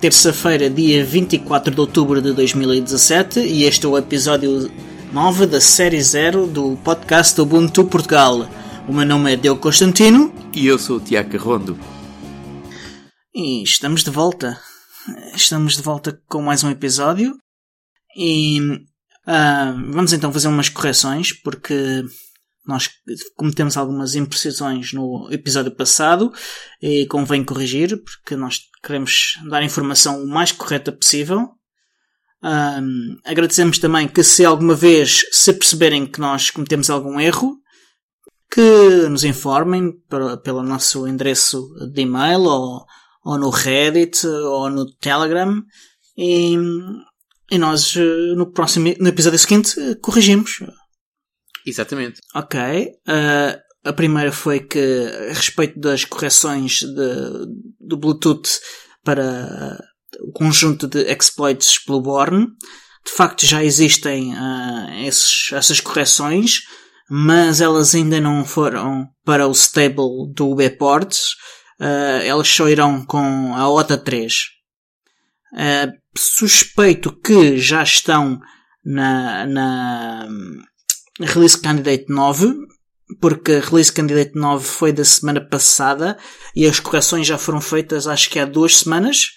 terça-feira, dia 24 de outubro de 2017, e este é o episódio 9 da série 0 do podcast Ubuntu Portugal. O meu nome é Deu Constantino. E eu sou o Tiago Rondo. E estamos de volta. Estamos de volta com mais um episódio. E uh, vamos então fazer umas correções, porque nós cometemos algumas imprecisões no episódio passado e convém corrigir, porque nós queremos dar a informação o mais correta possível. Um, agradecemos também que se alguma vez se perceberem que nós cometemos algum erro, que nos informem pelo nosso endereço de e-mail ou, ou no Reddit ou no Telegram e, e nós no próximo no episódio seguinte corrigimos Exatamente. Ok. Uh, a primeira foi que, a respeito das correções de, do Bluetooth para o conjunto de exploits Blueborn, de facto já existem uh, esses, essas correções, mas elas ainda não foram para o stable do Bports. Uh, elas só irão com a OTA 3. Uh, suspeito que já estão na, na Release Candidate 9, porque a Release Candidate 9 foi da semana passada e as correções já foram feitas acho que há duas semanas.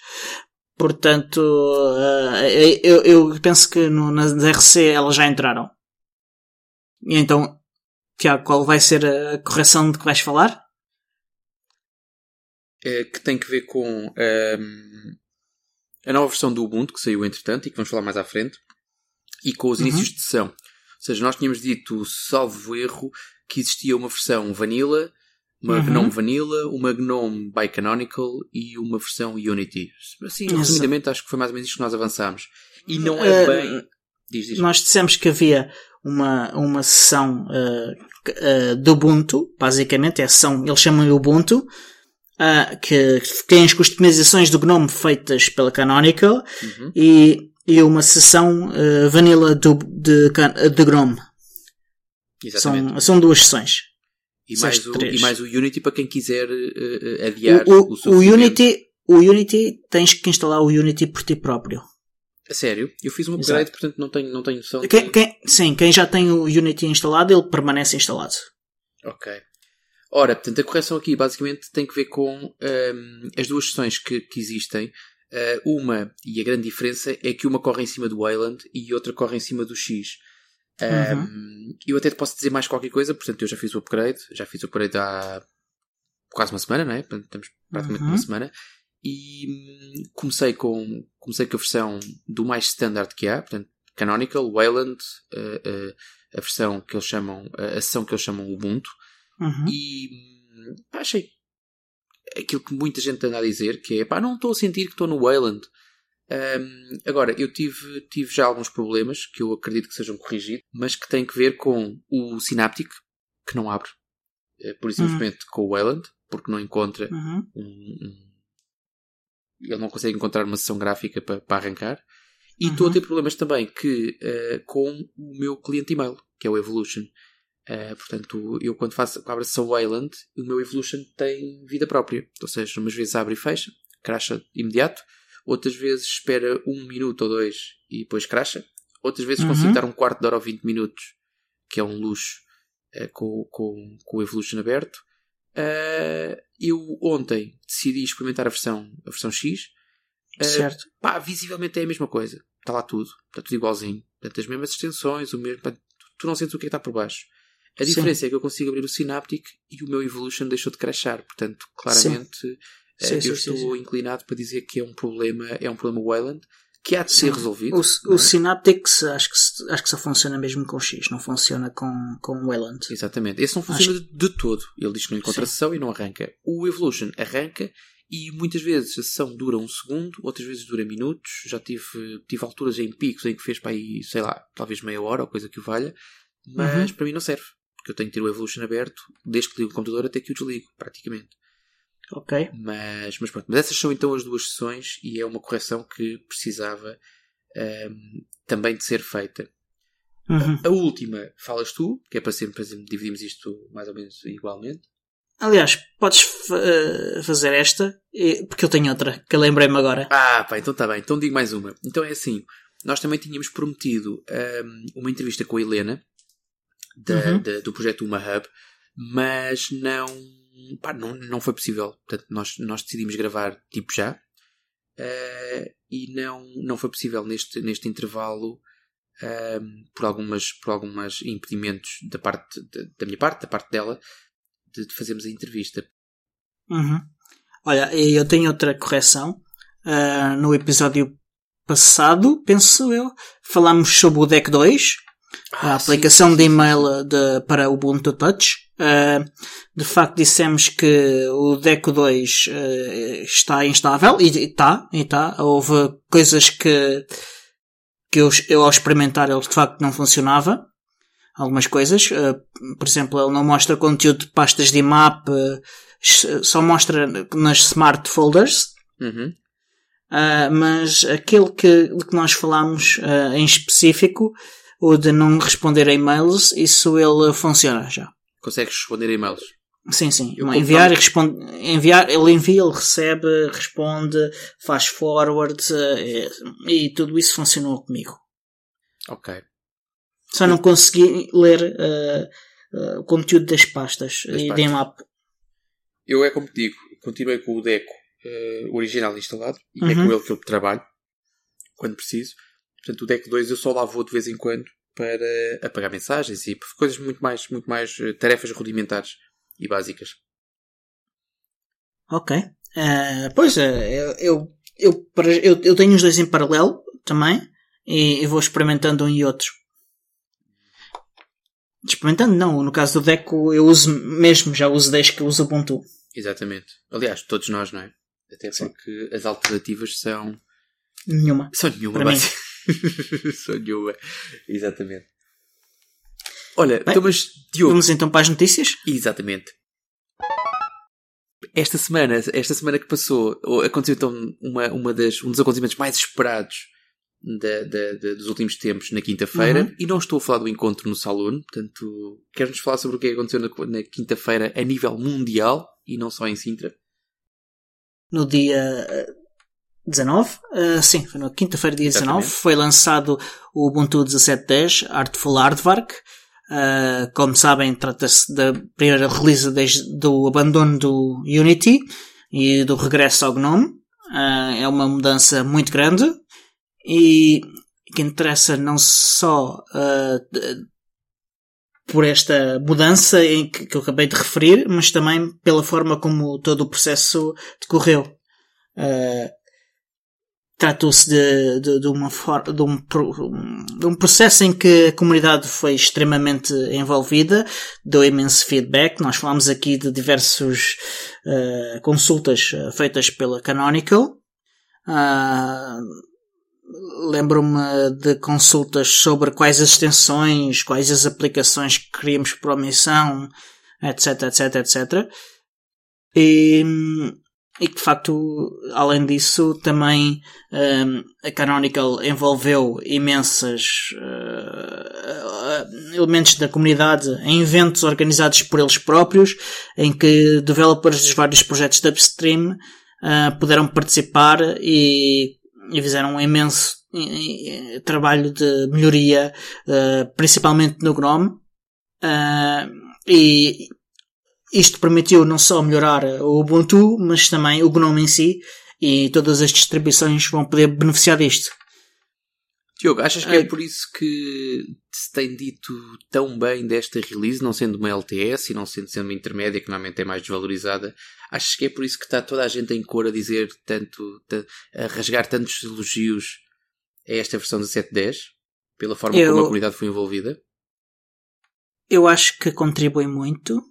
Portanto, uh, eu, eu, penso que no, nas RC elas já entraram. E então, Tiago, qual vai ser a correção de que vais falar? É, que tem que ver com um, ehm, a nova versão do Ubuntu que saiu entretanto e que vamos falar mais à frente e com os uhum. inícios de sessão seja, nós tínhamos dito, salvo erro, que existia uma versão Vanilla, uma uhum. GNOME Vanilla, uma GNOME Bicanonical e uma versão Unity. Assim, resumidamente, acho que foi mais ou menos isto que nós avançámos. E não é uh, bem. Diz, diz. Nós dissemos que havia uma, uma sessão uh, uh, do Ubuntu, basicamente, é a sessão, eles chamam Ubuntu, uh, que tem as customizações do GNOME feitas pela Canonical uhum. e e uma sessão uh, vanilla do, de, de Grom. Exatamente. São, são duas sessões. E mais, o, e mais o Unity para quem quiser uh, adiar o, o, o, Unity. O Unity tens que instalar o Unity por ti próprio. A sério? Eu fiz um upgrade, Exato. portanto não tenho, não tenho noção. Quem, quem, sim, quem já tem o Unity instalado, ele permanece instalado. Ok. Ora, portanto, a correção aqui basicamente tem que ver com um, ehm, as duas sessões que, que existem Uh, uma, e a grande diferença, é que uma corre em cima do Wayland e outra corre em cima do X. Uhum. eu até te posso dizer mais qualquer coisa, portanto, eu já fiz o upgrade, já fiz o upgrade há quase uma semana, não é? Portanto, estamos praticamente uhum. uma semana. E hum, comecei com, comecei com a versão do mais standard que há, portanto, Canonical, Wayland, uh, uh, a versão que eles chamam, a sessão que eles chamam Ubuntu. Uhum. E hum, achei aquilo que muita gente anda a dizer, que é pá, não estou a sentir que estou no Wayland. Um, agora, eu tive, tive já alguns problemas que eu acredito que sejam corrigidos, mas que têm que ver com o Synaptic, que não abre, é, por simplesmente uhum. com o Wayland, porque não encontra uhum. um, um, ele não consegue encontrar uma sessão gráfica para, para arrancar. E estou uhum. a ter problemas também que, uh, com o meu cliente email, que é o Evolution. Uh, portanto, eu quando faço abro a sessão Wayland, o meu Evolution tem vida própria. Ou seja, umas vezes abre e fecha, cracha imediato. Outras vezes espera um minuto ou dois e depois cracha. Outras vezes uhum. consigo dar um quarto de hora ou 20 minutos, que é um luxo, uh, com, com, com o Evolution aberto. Uh, eu ontem decidi experimentar a versão, a versão X. certo. Pá, visivelmente é a mesma coisa. Está lá tudo. Está tudo igualzinho. Portanto, as mesmas extensões, o mesmo. Tu não sentes o que é que está por baixo. A diferença Sim. é que eu consigo abrir o Synaptic e o meu Evolution deixou de crashar. Portanto, claramente sim. Eh, sim, eu sim, estou inclinado para dizer que é um problema, é um problema Wayland que há de ser resolvido. O, o é? Synaptic acho que, acho que só funciona mesmo com X, não funciona com, com Wayland. Exatamente. Esse não funciona acho... de todo. Ele diz que não encontra sessão e não arranca. O Evolution arranca e muitas vezes a sessão dura um segundo, outras vezes dura minutos. Já tive, tive alturas em picos em que fez para aí, sei lá, talvez meia hora ou coisa que o valha. Mas uhum. para mim não serve porque eu tenho que ter o Evolution aberto desde que ligo o computador até que o desligo, praticamente. Ok. Mas, mas pronto, mas essas são então as duas sessões e é uma correção que precisava um, também de ser feita. Uhum. A, a, última falas tu, que é para sempre, dividimos isto mais ou menos igualmente. Aliás, podes uh, fazer esta, porque eu tenho outra, que eu lembrei-me agora. Ah, pá, então está bem. Então digo mais uma. Então é assim, nós também tínhamos prometido um, uma entrevista com a Helena, da, uhum. da, do projeto Uma Hub, mas não, pá, não, não foi possível. Portanto, nós, nós decidimos gravar tipo já, uh, e não, não foi possível neste, neste intervalo um, por, algumas, por algumas impedimentos da parte de, da minha parte, da parte dela, de, de fazermos a entrevista. Uhum. Olha, eu tenho outra correção. Uh, no episódio passado, penso eu, falámos sobre o Deck 2, ah, a aplicação sim, sim, de e-mail de, para o Ubuntu Touch. Uh, de facto, dissemos que o Deco 2 uh, está instável e está, e está. Houve coisas que que eu, eu ao experimentar ele de facto não funcionava. Algumas coisas, uh, por exemplo, ele não mostra conteúdo de pastas de IMAP, só mostra nas smart folders. Uhum. Uh, mas aquele que, de que nós falámos em específico, o de não responder a e-mails, isso ele funciona já. Consegues responder e-mails? Sim, sim. Eu enviar e responde, enviar, ele envia, ele recebe, responde, faz forward e, e tudo isso funcionou comigo. Ok. Só não consegui ler uh, uh, o conteúdo das pastas das e pastas. map. Eu é como te digo, continuei com o Deco uh, original instalado e uhum. é com ele que eu trabalho quando preciso. Portanto, o Deco 2 eu só lá vou de vez em quando para apagar mensagens e coisas muito mais, muito mais tarefas rudimentares e básicas. Ok. Uh, pois, uh, eu, eu, eu, eu, tenho os dois em paralelo também e, e, vou experimentando um e outro. Experimentando não, no caso do Deco eu uso mesmo, já uso desde que uso o Ubuntu. Exatamente. Aliás, todos nós, não é? Até porque Sim. as alternativas são... Nenhuma. São nenhuma, Para mim. são nenhuma. Exatamente. Olha, Bem, então, mas, Diogo. Vamos então para as notícias? Exatamente. Esta semana, esta semana que passou, aconteceu então uma, uma das, um dos acontecimentos mais esperados da, da, da, dos últimos tempos na quinta-feira. Uhum. E não estou a falar do encontro no Saloon, portanto, queres-nos falar sobre o que aconteceu na, na quinta-feira a nível mundial e não só em Sintra? No dia 19, uh, eh, sim, foi na quinta-feira, dia Exatamente. 19, foi lançado o Ubuntu 17.10 Artful Aardvark. Uh, como sabem, trata-se da primeira release desde do abandono do Unity e do regresso ao GNOME. Uh, é uma mudança muito grande e que interessa não só uh, por esta mudança em que, que, eu acabei de referir, mas também pela forma como todo o processo decorreu. Uh, Tratou-se de, de, de, uma for, de, um, de um processo em que a comunidade foi extremamente envolvida, deu imenso feedback. Nós falamos aqui de diversas uh, consultas eh, feitas pela Canonical. Uh, Lembro-me de consultas sobre quais as extensões, quais as aplicações que queríamos por omissão, etc, etc, etc. E, e que de facto, além disso, também um, a Canonical envolveu imensas uh, elementos da comunidade em eventos organizados por eles próprios, em que developers dos vários projetos de upstream uh, puderam participar e, e fizeram um imenso trabalho de melhoria, uh, principalmente no GNOME. e isto permitiu não só melhorar o Ubuntu, mas também o GNOME em si, e todas as distribuições vão poder beneficiar disto. Diogo, achas que é por isso que se tem dito tão bem desta release, não sendo uma LTS e não sendo, sendo uma intermédia que normalmente é mais desvalorizada? Achas que é por isso que está toda a gente em cor a dizer tanto, a rasgar tantos elogios a esta versão da 7.10? Pela forma eu, como a comunidade foi envolvida? Eu acho que contribui muito.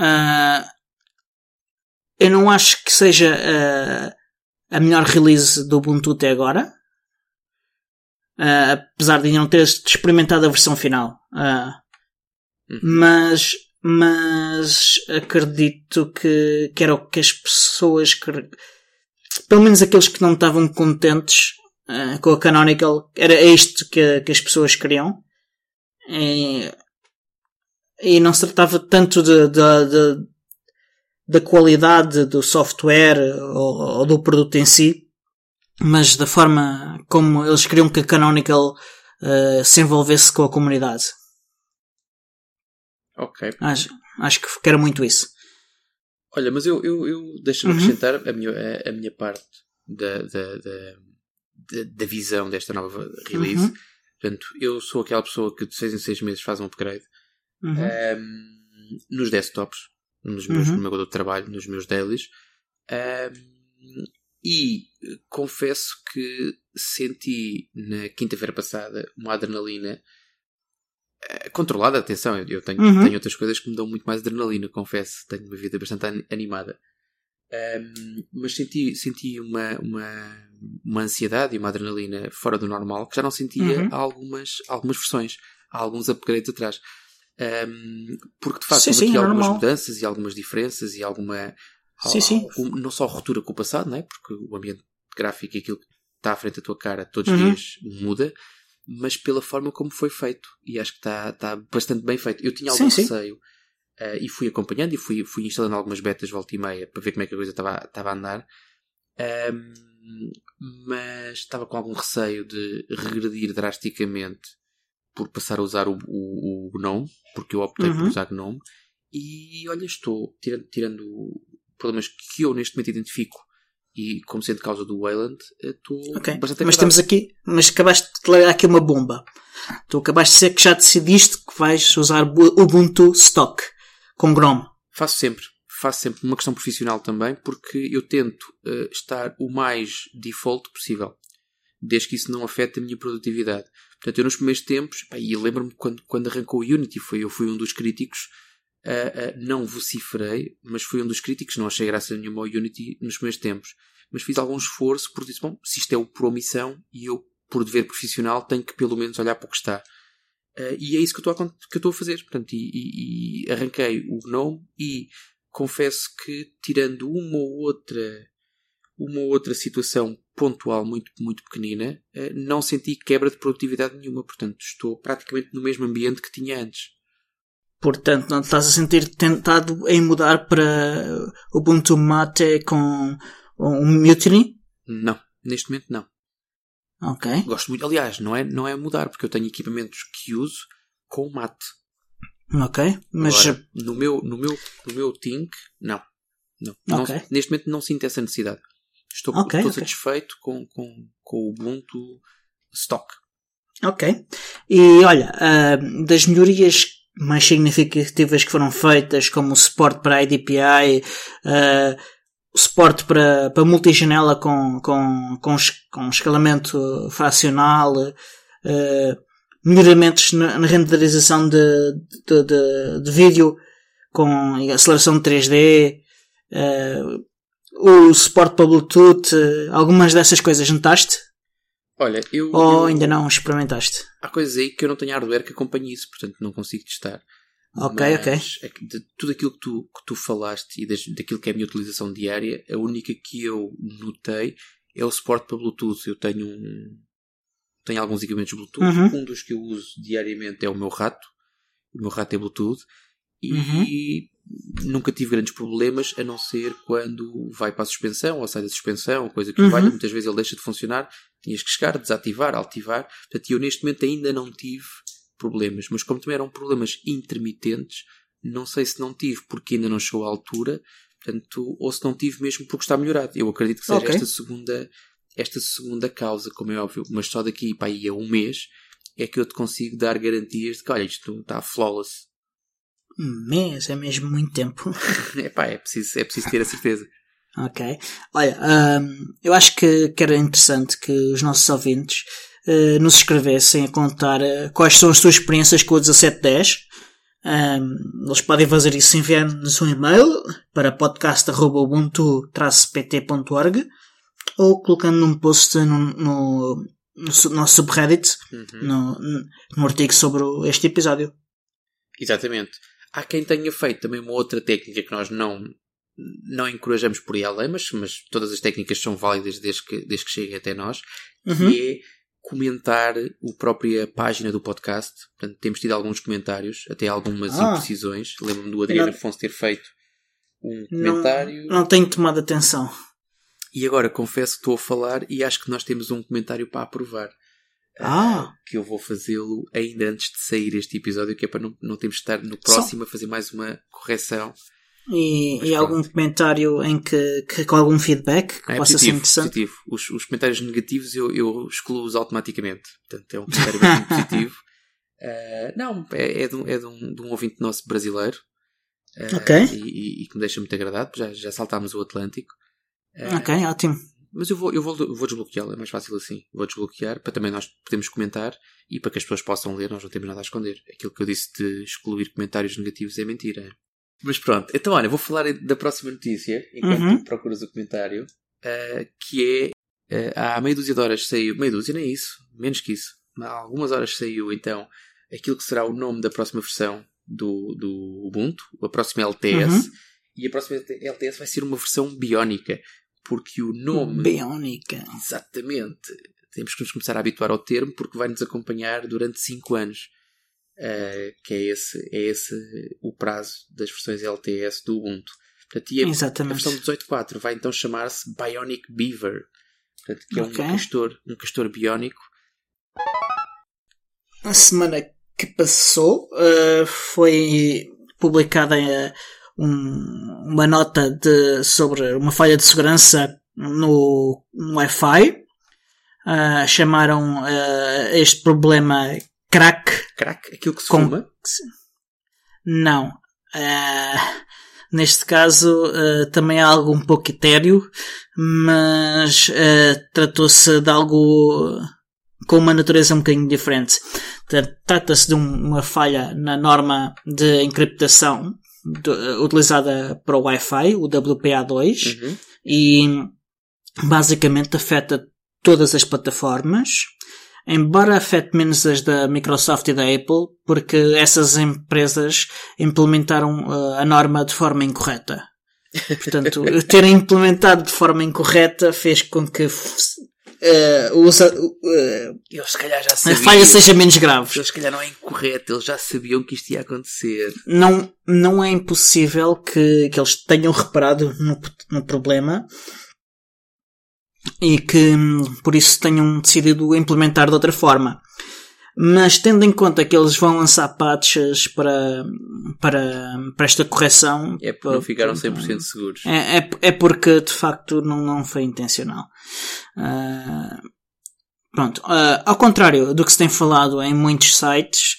Uh, eu não acho que seja uh, a melhor release do Ubuntu até agora. Uh, apesar de ainda não ter experimentado a versão final. Uhum. Mas, mas acredito que, que era o que as pessoas que, pelo menos aqueles que não estavam contentes com a Canonical, era isto que, que as pessoas queriam. E, e não se tratava tanto de, de, de, da qualidade do software ou, ou, do produto em si, mas da forma como eles queriam que a Canonical uh, se envolvesse com a comunidade. Ok. Acho, acho que quero muito isso. Olha, mas eu, eu, eu deixa-me uhum. acrescentar a minha, a, a minha parte da, da, da, da, visão desta nova release. Uhum. Portanto, eu sou aquela pessoa que de 6 em 6 meses faz um upgrade uhum. um, nos desktops, nos meus, uhum. no meu de trabalho, nos meus dailies. Um, e confesso que senti na quinta-feira passada uma adrenalina uh, controlada. Atenção, eu tenho, uhum. tenho outras coisas que me dão muito mais adrenalina, confesso. Tenho uma vida bastante animada. Um, mas senti, senti uma, uma, uma ansiedade e uma adrenalina fora do normal que já não sentia uhum. há algumas, algumas versões, há alguns upgrades atrás. Um, porque de facto sim, houve aqui é algumas normal. mudanças e algumas diferenças e alguma. Sim, sim. não só ruptura com o passado, não é? porque o ambiente gráfico e aquilo que está à frente da tua cara todos os uhum. dias muda, mas pela forma como foi feito. E acho que está, está bastante bem feito. Eu tinha algum receio uh, e fui acompanhando e fui, fui instalando algumas betas volta e meia para ver como é que a coisa estava, estava a andar. Um, mas estava com algum receio de regredir drasticamente por passar a usar o, o, o GNOME, porque eu optei uhum. por usar GNOME. E olha, estou tirando, tirando problemas que eu neste momento identifico e como sendo causa do Wayland, eh, estou okay. bastante Mas temos aqui, mas acabaste de largar aqui uma bomba. Tu acabaste de dizer que já decidiste que vais usar Ubuntu Stock com GNOME. Faço sempre. Faço sempre uma questão profissional também, porque eu tento uh, estar o mais default possível, desde que isso não afete a minha produtividade. Portanto, eu nos primeiros tempos, pá, e lembro-me quando, quando arrancou o Unity, foi, eu fui um dos críticos, uh, uh, não vociferei, mas fui um dos críticos, não achei graça nenhuma ao Unity nos primeiros tempos. Mas fiz algum esforço porque disse, bom, se isto é por omissão e eu, por dever profissional, tenho que pelo menos olhar para o que está. Uh, e é isso que eu estou a, a fazer. Portanto, e, e, e, arranquei o GNOME e confesso que, tirando uma ou outra, uma outra situação pontual muito, muito pequenina, uh, não senti quebra de produtividade nenhuma. Portanto, estou praticamente no mesmo ambiente que tinha antes. Portanto, não estás a sentir tentado em mudar para Ubuntu Mate com um Mutiny? Não, neste momento não. Ok. Gosto muito. Aliás, não é, não é mudar, porque eu tenho equipamentos que uso com mate. Ok. Mas. Agora, no meu, no meu, no meu Tink, não. Não. Okay. não. Neste momento não sinto essa necessidade. Estou, okay, estou okay. satisfeito com, com, com o Ubuntu Stock. Ok. E olha, uh, das melhorias mais significativas que foram feitas, como o suporte para a IDPI, uh, suporte para, para multijanela com, com, com, com escalamento fracional, uh, melhoramentos na, na renderização de, de, de, de, vídeo com aceleração de 3D, uh, o suporte para Bluetooth, algumas dessas coisas notaste? Olha, eu. Ou eu, ainda não experimentaste? Há coisas aí que eu não tenho hardware que acompanhe isso, portanto não consigo testar. Ok, Mas, ok. É de tudo aquilo que tu, que tu falaste e das, daquilo que é a minha utilização diária, a única que eu notei é o suporte para Bluetooth. Eu tenho um, tenho alguns equipamentos Bluetooth. Uhum. Um dos que eu uso diariamente é o meu rato. O meu rato é Bluetooth. E uhum. Nunca tive grandes problemas, a não ser quando vai para a suspensão ou sai da suspensão, coisa que uhum. vai. Muitas vezes ele deixa de funcionar. Tinhas que chegar, desativar, ativar. Portanto, eu neste momento ainda não tive problemas, mas como também eram problemas intermitentes, não sei se não tive porque ainda não chegou à altura, portanto, ou se não tive mesmo porque está melhorado. Eu acredito que seja okay. esta segunda esta segunda causa, como é óbvio, mas só daqui para aí a um mês é que eu te consigo dar garantias de que olha, isto está flawless. Um mês é mesmo muito tempo. Epá, é preciso, é preciso ter a certeza. ok. Olha, um, eu acho que, que era interessante que os nossos ouvintes uh, nos escrevessem a contar uh, quais são as suas experiências com o 1710. Um, eles podem fazer isso enviando-nos um e-mail para podcast.ubuntu-pt.org ou colocando num post no, no, no nosso subreddit, uhum. no, no artigo sobre este episódio. Exatamente. Há quem tenha feito também uma outra técnica que nós não, não encorajamos por aí além, mas, mas todas as técnicas são válidas desde que, desde que cheguem até nós, uhum. que é comentar a própria página do podcast. Portanto, temos tido alguns comentários, até algumas ah. imprecisões. Lembro-me do Adriano Afonso ter feito um comentário. Não, não tenho tomado atenção. E agora confesso que estou a falar e acho que nós temos um comentário para aprovar. Ah! Uh, que eu vou fazê-lo ainda antes de sair este episódio, que é para não, não termos de estar no próximo Só... a fazer mais uma correção. E, e algum comentário em que, que, com algum feedback que é, possa positivo, ser interessante? Positivo. Os, os comentários negativos eu, eu excluo-os automaticamente. Portanto, é um comentário muito positivo. Uh, não, é, é, de, um, é de, um, de um ouvinte nosso brasileiro. Uh, ok. E, e, que me deixa muito agradado, já, já saltámos o Atlântico. Uh, ok, ótimo. Mas eu vou, eu vou, vou desbloqueá-lo, é mais fácil assim. Vou desbloquear para também nós podermos comentar e para que as pessoas possam ler, nós não temos nada a esconder. Aquilo que eu disse de excluir comentários negativos é mentira. Mas pronto, então olha, vou falar da próxima notícia, enquanto uhum. procuras o comentário, uh, que é, uh, há meia dúzia de horas saiu, meia dúzia nem é isso, menos que isso, há algumas horas saiu então aquilo que será o nome da próxima versão do, do Ubuntu, a próxima LTS, uhum. e a próxima LTS vai ser uma versão biónica, porque o nome... Biónica. Exatamente. Temos que nos começar a habituar ao termo, porque vai nos acompanhar durante 5 anos. Uh, que é esse, é esse o prazo das versões LTS do Ubuntu. Portanto, e a, Exatamente. a versão 18.4 vai então chamar-se Bionic Beaver, portanto, que é okay. um, castor, um castor biónico. A semana que passou uh, foi publicada uh, um, uma nota de, sobre uma falha de segurança no, no Wi-Fi. chamaram este problema crack. Crack? Aquilo que se com... fuma? Não. Uh, neste caso uh, também é algo um pouco etéreo, mas uh, tratou-se de algo com uma natureza um bocadinho diferente. Trata-se de um, uma falha na norma de encriptação utilizada para o Wi-Fi, o WPA2, uhum. e basicamente afeta todas as plataformas embora afete menos as da Microsoft e da Apple, porque essas empresas implementaram uh, a norma de forma incorreta. Portanto, terem implementado de forma incorreta fez com que uh, usa, uh, eles se calhar já sabiam. a falha seja menos grave. Eles se calhar não é incorreto, eles já sabiam que isto ia acontecer. Não, não é impossível que, que eles tenham reparado no, no problema e que por isso tenham decidido implementar de outra forma. Mas tendo em conta que eles vão lançar patches para, para, para esta correção. É porque não ficaram 100% seguros. É, é, é, porque de facto não, não foi intencional. Uh, pronto. Uh, ao contrário do que se tem falado em muitos sites,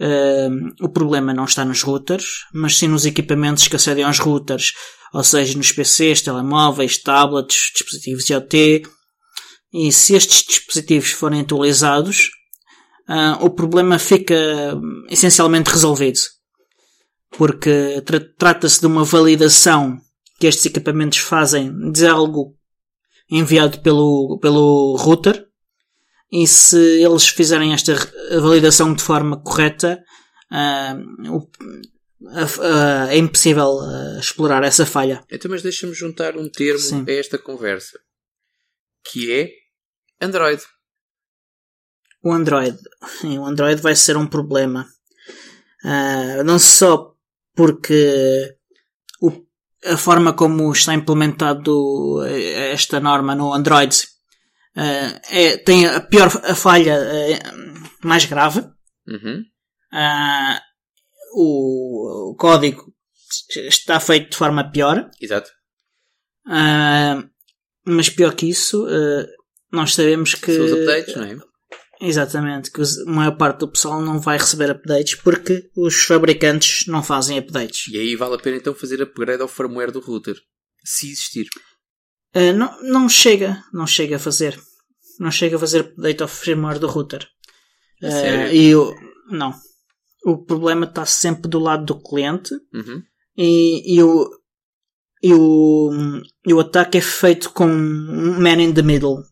uh, o problema não está nos routers, mas sim nos equipamentos que acedem aos routers ou seja, nos PCs, telemóveis, tablets, dispositivos IoT. E se estes dispositivos forem atualizados, uh, o problema fica essencialmente resolvido. Porque tra trata-se de uma validação que estes equipamentos fazem de algo enviado pelo, pelo router. E se eles fizerem esta validação de forma correta, uh, o, uh, é impossível uh, explorar essa falha. Então, mas deixa-me juntar um termo Sim. a esta conversa, que é Android. O Android. O Android vai ser um problema. Uh, não só porque o, a forma como está implementado esta norma no Android uh, é, tem a pior a falha uh, mais grave. Uhum o, o código está feito de forma pior. Exato. Uh, mas pior que isso, nós sabemos que. São os updates, não é? Exatamente, que a maior parte do pessoal não vai receber updates porque os fabricantes não fazem updates. E aí vale a pena então fazer upgrade ao firmware do router, se existir. Uh, não, não chega, não chega a fazer. Não chega a fazer update ao firmware do router. Uh, e eu, não o problema está sempre do lado do cliente uhum. e, e, o, e, o, e o ataque é feito com um man in the middle.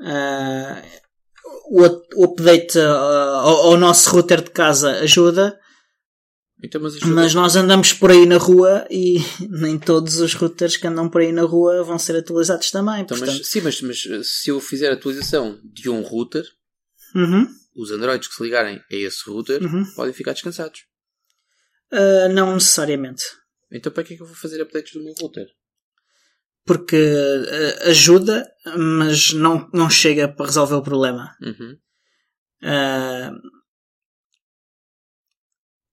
Uh, o, update uh, ao, ao, nosso router de casa ajuda, então, mas, ajuda. mas, nós andamos por aí na rua e nem todos os routers que andam por aí na rua vão ser atualizados também. Então, portanto... mas, sim, mas, mas se eu fizer a atualização de um router, uhum os Androids que se ligarem a esse router uhum. podem ficar descansados. Uh, não necessariamente. Então para que é que eu vou fazer updates do meu router? Porque uh, ajuda, mas não, não chega para resolver o problema. Uhum. Uh,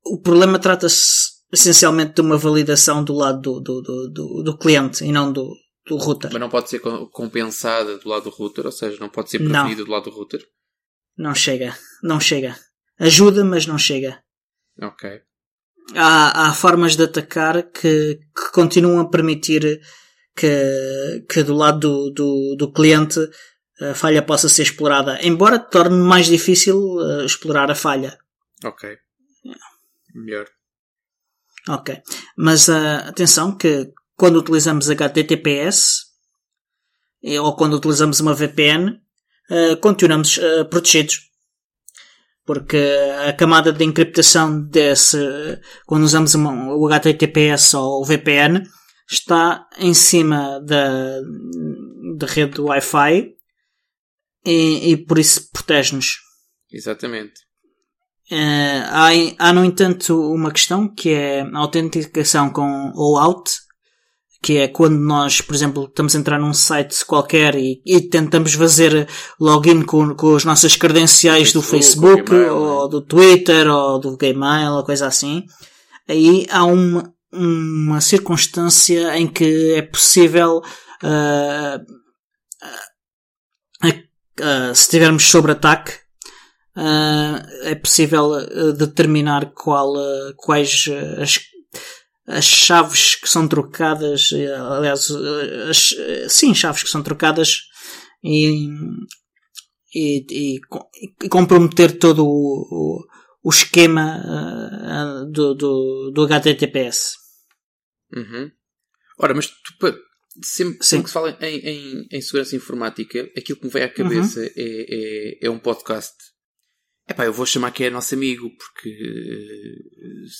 o problema trata-se essencialmente de uma validação do lado do, do, do, do, do cliente e não do, do router. Mas não pode ser compensada do lado do router, ou seja, não pode ser prevenida do lado do router? Não chega. Não chega. Ajuda, mas não chega. Ok. Há, há formas de atacar que, que continuam a permitir que, que do lado do, do, do cliente a falha possa ser explorada, embora torne mais difícil uh, explorar a falha. Ok. Melhor. Ok. Mas uh, atenção que quando utilizamos HTTPS ou quando utilizamos uma VPN, uh, continuamos protegidos. Porque a camada de encriptação desse, quando usamos uma, o HTTPS ou o VPN, está em cima da, da rede Wi-Fi e, e por isso protege-nos. Exatamente. Uh, há, há, no entanto, uma questão que é a autenticação com OAuth, que é quando nós, por exemplo, estamos a entrar num site qualquer e, e tentamos fazer login com, com as nossas credenciais Facebook, do Facebook, Gmail, ou né? do Twitter, ou do Gmail, ou coisa assim. Aí há uma, uma circunstância em que é possível, uh, uh, uh, se estivermos sob ataque, é possível determinar qual, quais as, as chaves que são trocadas, aliás, as, sim, chaves que são trocadas e, e, e, e comprometer todo o, o, o esquema do, do, do HTTPS. Uhum. Ora, mas tu, sempre, sempre que se fala em, em, em, segurança informática, aquilo que me vem à cabeça uhum. é, é, é, um podcast. Epá, eu vou chamar que é nosso amigo, porque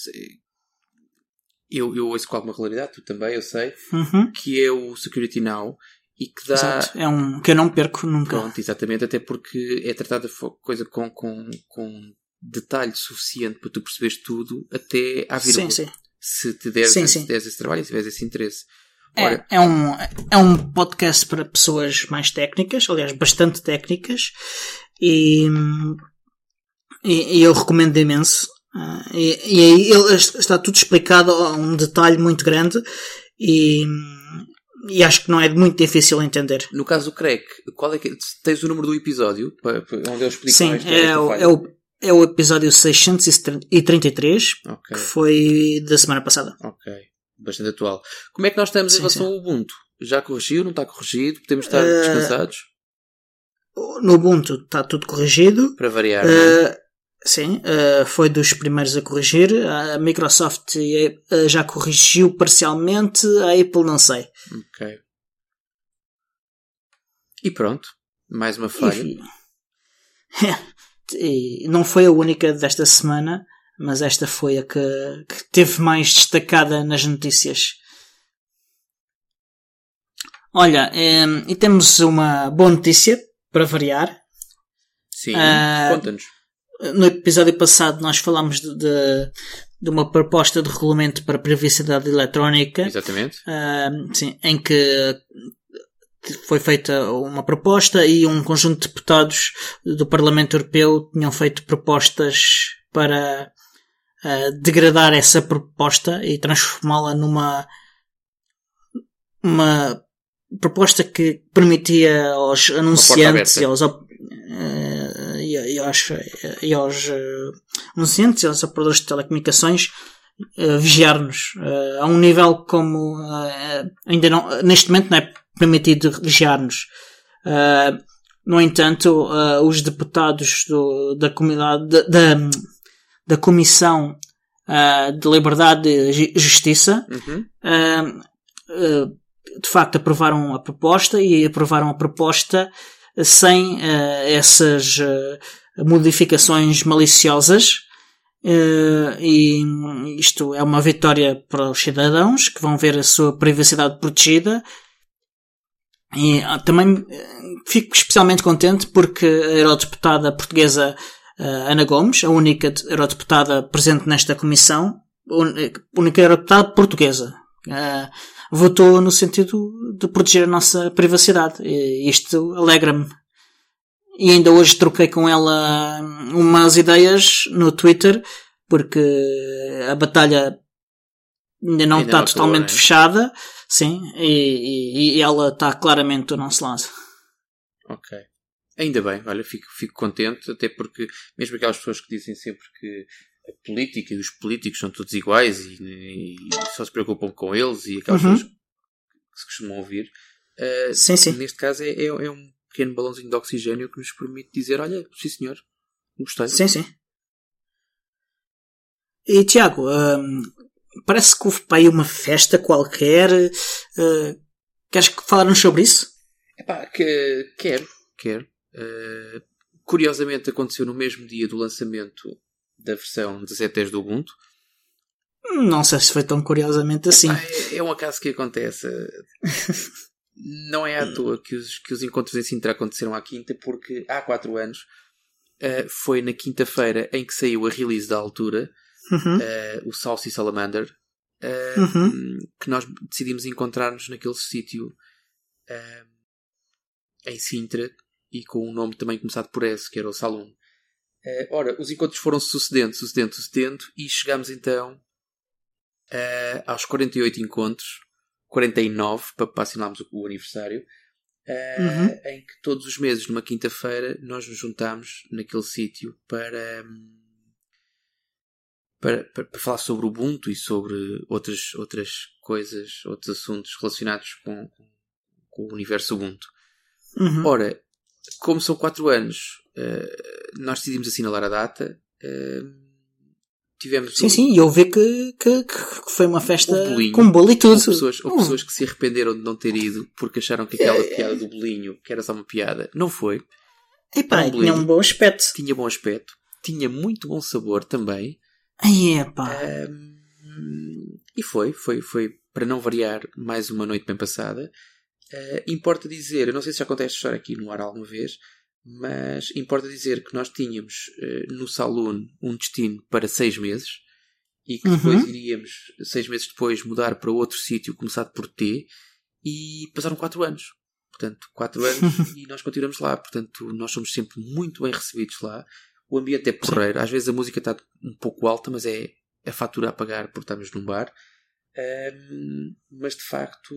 eh, eu, eu ouço com alguma regularidade, tu também, eu sei, uhum. que é o Security Now e que dá. Exato. É um que eu não perco nunca. Pronto, exatamente, até porque é tratada coisa com, com, com detalhe suficiente para tu perceberes tudo até à vírgula. Sim, sim se te deres, sim, sim. Se deres esse trabalho e se tiveres esse interesse. É, Ora, é, é, um, é um podcast para pessoas mais técnicas, aliás, bastante técnicas, e, e, e eu recomendo imenso. Uh, e, e aí ele está tudo explicado a um detalhe muito grande e, e acho que não é muito difícil entender. No caso do Craig, qual é que, tens o número do episódio onde ele explica Sim, é, o, é, o, é o episódio 633, okay. que foi da semana passada. Ok. Bastante atual. Como é que nós estamos sim, em relação sim. ao Ubuntu? Já corrigiu? Não está corrigido? Podemos estar uh, descansados? No Ubuntu está tudo corrigido. Para variar. Uh, sim, uh, foi dos primeiros a corrigir. A Microsoft já corrigiu parcialmente, a Apple não sei. Ok. E pronto. Mais uma falha. E, e não foi a única desta semana, mas esta foi a que, que teve mais destacada nas notícias. Olha, e temos uma boa notícia para variar. Sim, uh, conta-nos. No episódio passado nós falámos de, de, de, uma proposta de regulamento para privacidade eletrónica. Exatamente. Uh, sim, em que foi feita uma proposta e um conjunto de deputados do Parlamento Europeu tinham feito propostas para uh, degradar essa proposta e transformá-la numa uma proposta que permitia aos anunciantes e aos, uh, e, aos, e aos uh, anunciantes e aos operadores de telecomunicações vigiar-nos a um nível como ainda não, neste momento não é permitido vigiar-nos. Uh, no entanto, uh, os deputados do, da comunidade, da, da, Comissão uh, de Liberdade e Justiça, uhum. de facto aprovaram a proposta e aprovaram a proposta sem essas modificações maliciosas. e isto é uma vitória para os cidadãos que vão ver a sua privacidade protegida e ah, também eh, fico especialmente contente porque a eurodeputada portuguesa uh, Ana Gomes, a única eurodeputada presente nesta comissão, única eurodeputada portuguesa. Votou no sentido de proteger a nossa privacidade. E isto alegra-me. E ainda hoje troquei com ela umas ideias no Twitter, porque a batalha ainda não ainda está não totalmente é? fechada, sim, e, e, e ela está claramente do nosso lado. Ok. Ainda bem, olha, fico, fico contente, até porque mesmo aquelas pessoas que dizem sempre que a política e os políticos são todos iguais e, e só se preocupam com eles e aquelas uhum. pessoas que se costumam ouvir. Uh, sim, sim. Neste caso é, é, é, um pequeno balãozinho de oxigênio que nos permite dizer: olha, sim senhor, gostei. Sim, sim. E Tiago, um, parece que houve para aí uma festa qualquer. Uh, queres falar-nos sobre isso? Epá, que, quero, quero. Uh, curiosamente aconteceu no mesmo dia do lançamento da versão 17.10 do Ubuntu. Não sei se foi tão curiosamente assim. É, é um acaso que acontece. Não é à toa que os, que os encontros em Sintra aconteceram à quinta, porque há 4 anos uh, foi na quinta-feira em que saiu a release da altura, uhum. uh, o Saucy Salamander, uh, uhum. que nós decidimos encontrar-nos naquele sítio em Sintra e com um nome também começado por S, que era o Salon. Uh, ora, os encontros foram sucedendo, sucedendo, sucedendo, e chegamos então uh, aos 48 encontros, 49 para, para assinarmos o, o aniversário, uh, uhum. em que todos os meses, numa quinta-feira, nós nos juntámos naquele sítio para, para, para, para, falar sobre o Ubuntu e sobre outras, outras coisas, outros assuntos relacionados com, com o universo Ubuntu. Uhum. Ora, como são 4 anos, uh, nós decidimos assinalar a data. Uh, tivemos sim, um, sim, e eu vi que, que, que foi uma festa bolinho, com bolo e tudo. Houve pessoas, houve pessoas hum. que se arrependeram de não ter ido porque acharam que aquela é. piada do bolinho, que era só uma piada, não foi. Epá, um tinha um bom aspecto. Tinha bom aspecto. Tinha muito bom sabor também. Ai, epá. Um, e foi, foi, foi, para não variar, mais uma noite bem passada. Uh, importa dizer, eu não sei se já contei esta história aqui no ar alguma vez, mas importa dizer que nós tínhamos uh, no Saloon um destino para seis meses e que depois uhum. iríamos, seis meses depois, mudar para outro sítio começado por T e passaram quatro anos. Portanto, quatro anos e nós continuamos lá. Portanto, nós somos sempre muito bem recebidos lá. O ambiente é porreiro. Às vezes a música está um pouco alta, mas é a fatura a pagar porque estamos num bar. Um, mas de facto,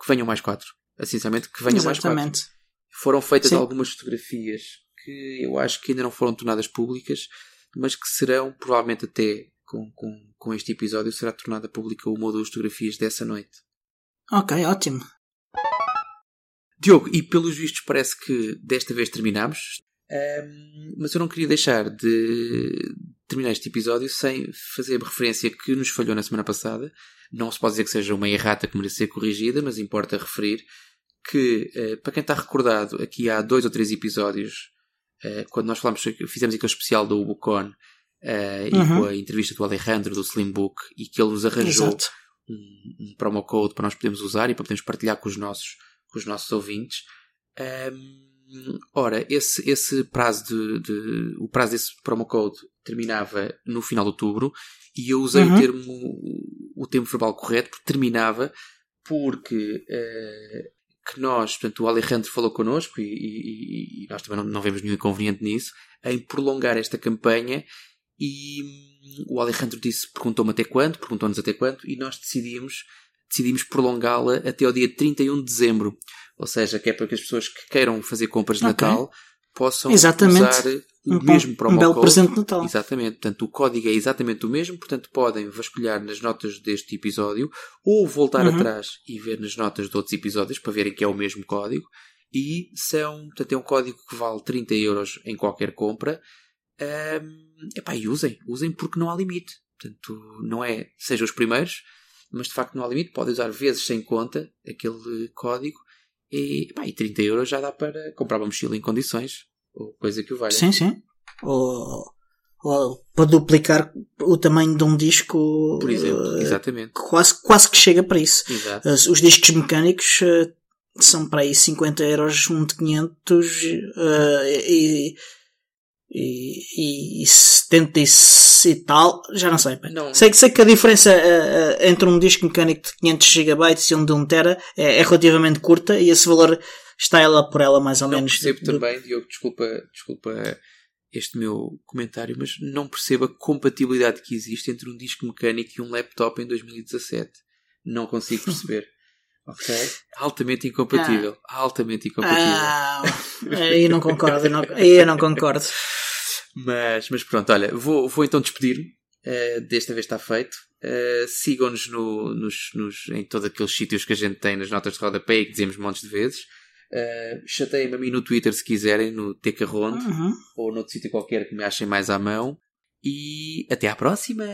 que venham mais quatro. Sinceramente, que venham Exatamente. mais quatro. Foram feitas Sim. algumas fotografias que eu acho que ainda não foram tornadas públicas, mas que serão, provavelmente até com, com, com este episódio, será tornada pública uma ou duas fotografias dessa noite. Ok, ótimo. Diogo, e pelos vistos parece que desta vez terminamos. Um, mas eu não queria deixar de terminar este episódio sem fazer a referência que nos falhou na semana passada. Não se pode dizer que seja uma errata que mereça ser corrigida, mas importa referir que, uh, para quem está recordado, aqui há dois ou três episódios, uh, quando nós falamos, fizemos aquele especial do Ubucon uh, uhum. e com a entrevista do Alejandro do Slimbook e que ele nos arranjou um, um, promo code para nós podermos usar e para podermos partilhar com os nossos, com os nossos ouvintes. Um, ora, esse, esse prazo de, de, o prazo desse promo code terminava no final de outubro e eu usei uhum. o termo o tempo verbal correto porque terminava porque uh, que nós, portanto, o Alejandro falou connosco e, e, e nós também não, não, vemos nenhum inconveniente nisso em prolongar esta campanha e hum, o Alejandro disse, perguntou-me até quando, perguntou-nos até quando e nós decidimos decidimos prolongá-la até ao dia 31 de dezembro. Ou seja, que é para que as pessoas que queiram fazer compras de okay. Natal possam Exatamente. usar o um mesmo promo um belo presente de Natal. Exatamente. Portanto, o código é exatamente o mesmo. Portanto, podem vasculhar nas notas deste episódio ou voltar uhum. atrás e ver nas notas de outros episódios para verem que é o mesmo código. E são, portanto, é um código que vale 30 euros em qualquer compra. Um, epá, e usem. Usem porque não há limite. Portanto, não é sejam os primeiros, mas de facto não há limite. Podem usar vezes sem conta aquele código e, pá, e 30 euros já dá para comprar uma mochila em condições, ou coisa que o valha. Sim, sim. Ou, ou para duplicar o tamanho de um disco. Por exemplo, uh, exatamente. Quase, quase que chega para isso. Exato. Os, os discos mecânicos uh, são para aí 50 euros, um de 500 uh, e, e, e 70 e tal, já não sei. Não. Sei, sei que a diferença uh, uh, entre um disco mecânico de 500 GB e um de 1 TB é, é, relativamente curta e esse valor está ela por ela mais ou não menos. percebo do... também, Diogo, desculpa, desculpa este meu comentário, mas não percebo a compatibilidade que existe entre um disco mecânico e um laptop em 2017. Não consigo perceber. Ok? Altamente incompatível. Ah. Altamente incompatível. Ah, aí não concordo. Não, aí eu não concordo. mas, mas pronto, olha, vou, vou então despedir-me. Uh, desta vez está feito. Uh, Sigam-nos no, nos, nos, em todos aqueles sítios que a gente tem nas notas de rodapé e que dizemos montes de vezes. Uh, Chateiem-me a mim no Twitter se quiserem, no Tecarronte uhum. ou noutro sítio qualquer que me achem mais à mão. E até à próxima!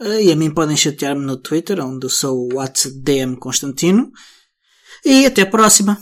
E a mim podem chatear-me no Twitter, onde eu sou o WhatsApp Constantino. E até a próxima!